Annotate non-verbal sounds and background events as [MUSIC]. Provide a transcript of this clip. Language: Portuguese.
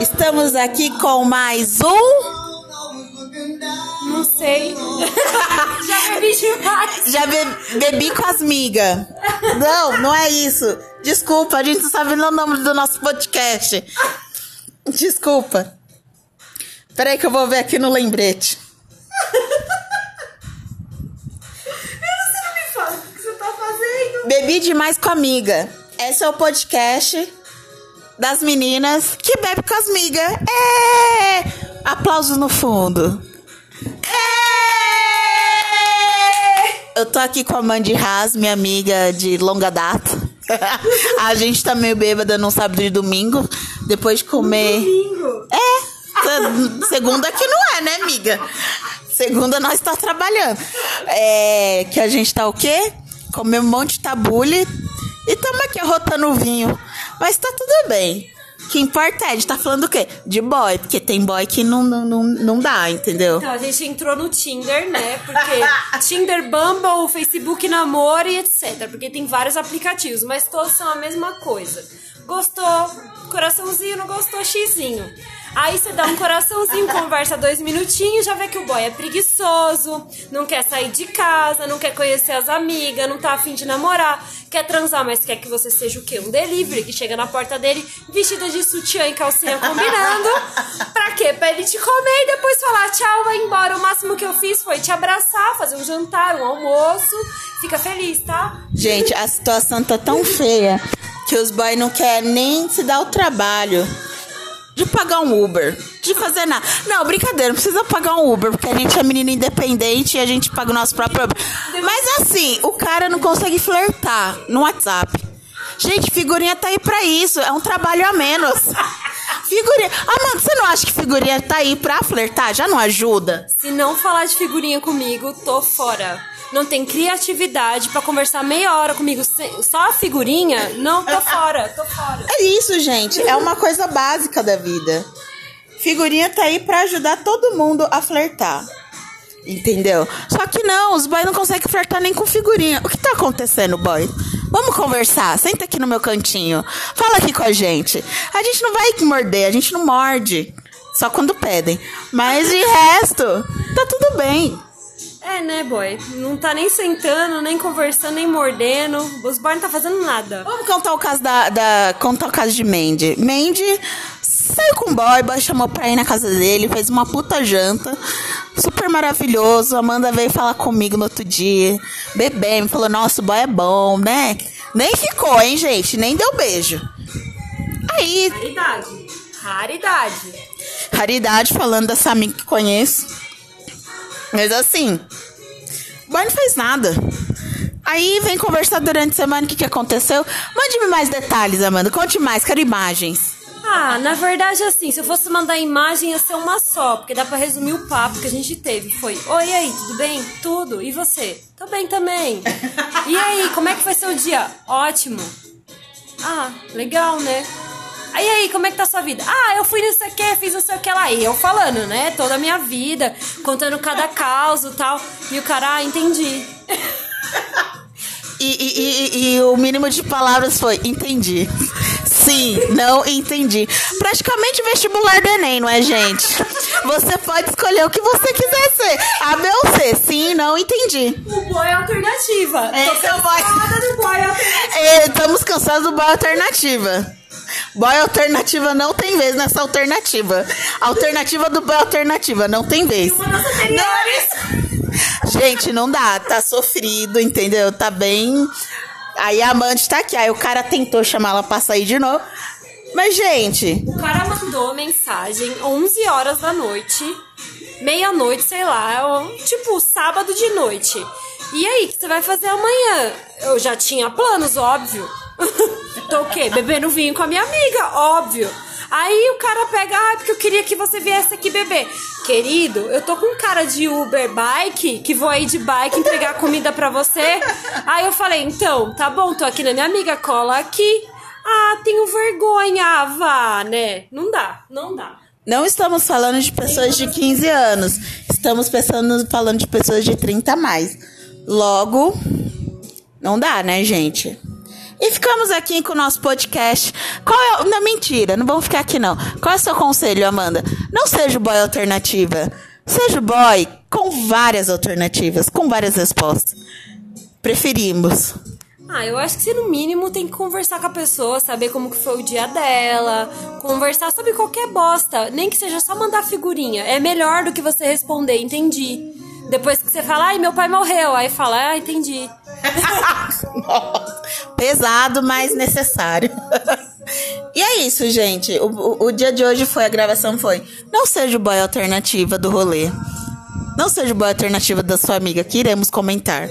Estamos aqui com mais um. Não sei. [LAUGHS] Já bebi demais. Já be- bebi com as migas. Não, não é isso. Desculpa, a gente não sabe o nome do nosso podcast. Desculpa. Peraí que eu vou ver aqui no lembrete. Você não me fala o que você tá fazendo. Bebi demais com a amiga. Esse é o podcast das meninas que bebe com as migas. É! Aplausos no fundo. É! Eu tô aqui com a Mandy Haas, minha amiga de longa data. [LAUGHS] a gente tá meio bêbada no sábado e domingo, depois de comer. Bingo. É, segunda que não é, né, amiga? Segunda nós tá trabalhando. É, que a gente tá o quê? Comeu um monte de tabule e tamo aqui arrotando o vinho. Mas tá tudo bem. O que importa é, a gente tá falando o quê? De boy, porque tem boy que não, não, não, não dá, entendeu? Então, a gente entrou no Tinder, né? Porque [LAUGHS] Tinder, Bumble, Facebook Namoro e etc. Porque tem vários aplicativos, mas todos são a mesma coisa. Gostou, coraçãozinho, não gostou, xizinho. Aí você dá um coraçãozinho, [LAUGHS] conversa dois minutinhos, já vê que o boy é preguiçoso, não quer sair de casa, não quer conhecer as amigas, não tá afim de namorar, quer transar, mas quer que você seja o quê? Um delivery, que chega na porta dele vestida de sutiã e calcinha combinando. [LAUGHS] pra quê? Pra ele te comer e depois falar tchau, vai embora. O máximo que eu fiz foi te abraçar, fazer um jantar, um almoço. Fica feliz, tá? Gente, a situação tá tão feia que os boys não querem nem se dar o trabalho de pagar um Uber, de fazer nada. Não, brincadeira, não precisa pagar um Uber, porque a gente é menina independente e a gente paga o nosso próprio Uber. Mas assim, o cara não consegue flertar no WhatsApp. Gente, figurinha tá aí pra isso, é um trabalho a menos. Figurinha. Ah, mano, você não acha que figurinha tá aí pra flertar? Já não ajuda? Se não falar de figurinha comigo, tô fora. Não tem criatividade pra conversar meia hora comigo só a figurinha? Não, tô fora, tô fora. É isso, gente. É uma coisa básica da vida. Figurinha tá aí pra ajudar todo mundo a flertar. Entendeu? Só que não, os boys não conseguem flertar nem com figurinha. O que tá acontecendo, boy? Vamos conversar. Senta aqui no meu cantinho. Fala aqui com a gente. A gente não vai morder, a gente não morde. Só quando pedem. Mas de resto, tá tudo bem. É, né, boy? Não tá nem sentando, nem conversando, nem mordendo. Os boys não tá fazendo nada. Vamos contar o caso da, da- contar o caso de Mandy. Mandy saiu com o boy, boy chamou pra ir na casa dele, fez uma puta janta, super maravilhoso. Amanda veio falar comigo no outro dia, bebendo, falou: Nossa, o boy é bom, né? Nem ficou, hein, gente? Nem deu beijo. Aí, Raridade. Raridade. raridade falando dessa amiga que conheço. Mas assim, boy não fez nada. Aí vem conversar durante a semana o que, que aconteceu. Mande-me mais detalhes, Amanda. Conte mais, quero imagens. Ah, na verdade, assim, se eu fosse mandar imagem, ia ser uma só, porque dá pra resumir o papo que a gente teve. Foi, oi, e aí, tudo bem? Tudo. E você? Tô bem também. [LAUGHS] E aí, como é que foi seu dia? Ótimo. Ah, legal, né? Aí, aí, como é que tá a sua vida? Ah, eu fui não sei o que, fiz não sei o que lá. E eu falando, né? Toda a minha vida, contando cada caso e tal. E o cara, ah, entendi. E, e- e- e o mínimo de palavras foi: entendi. Sim, não entendi. Praticamente vestibular do Enem, não é, gente? Você pode escolher o que você quiser ser. A, B ou C. Sim, não entendi. O boy é alternativa. É boy. Nada do boy alternativa. É, Estamos cansados do boy alternativa. Boy alternativa não tem vez nessa alternativa. Alternativa do boy alternativa não tem vez. Das anteriores. Gente, não dá, tá sofrido, entendeu? Tá bem. Aí a amante tá aqui. Aí o cara tentou chamar ela pra sair de novo. Mas, gente, O cara mandou mensagem 11 horas da noite, meia-noite, sei lá, tipo sábado de noite. E aí, o que você vai fazer amanhã? Eu já tinha planos, óbvio. Tô o quê? Bebendo vinho com a minha amiga, óbvio. Aí o cara pega, ah, porque eu queria que você viesse aqui beber. Querido, eu tô com cara de Uber bike, que vou aí de bike entregar comida pra você. Aí eu falei, então, tá bom, tô aqui na minha amiga, cola aqui. Ah, tenho vergonha, vá, né? Não dá, não dá. não estamos falando de pessoas de 15 anos. Estamos pensando, falando de pessoas de 30 a mais. Logo, não dá, né, gente? E ficamos aqui com o nosso podcast. Qual é. Não, mentira, não vamos ficar aqui não. Qual é o seu conselho, Amanda? Não seja o boy alternativa. Seja o boy com várias alternativas, com várias respostas. Preferimos. Ah, eu acho que você no mínimo tem que conversar com a pessoa, saber como que foi o dia dela, conversar sobre qualquer bosta, nem que seja só mandar figurinha. É melhor do que você responder, entendi. Depois que você fala, ai, meu pai morreu, aí fala, ah, entendi. [LAUGHS] [LAUGHS] Nossa, pesado, mas necessário. [LAUGHS] e é isso, gente. O, o, o, dia de hoje foi, a gravação foi. Não seja o boy alternativa do rolê. Não seja o boy alternativa da sua amiga, que iremos comentar.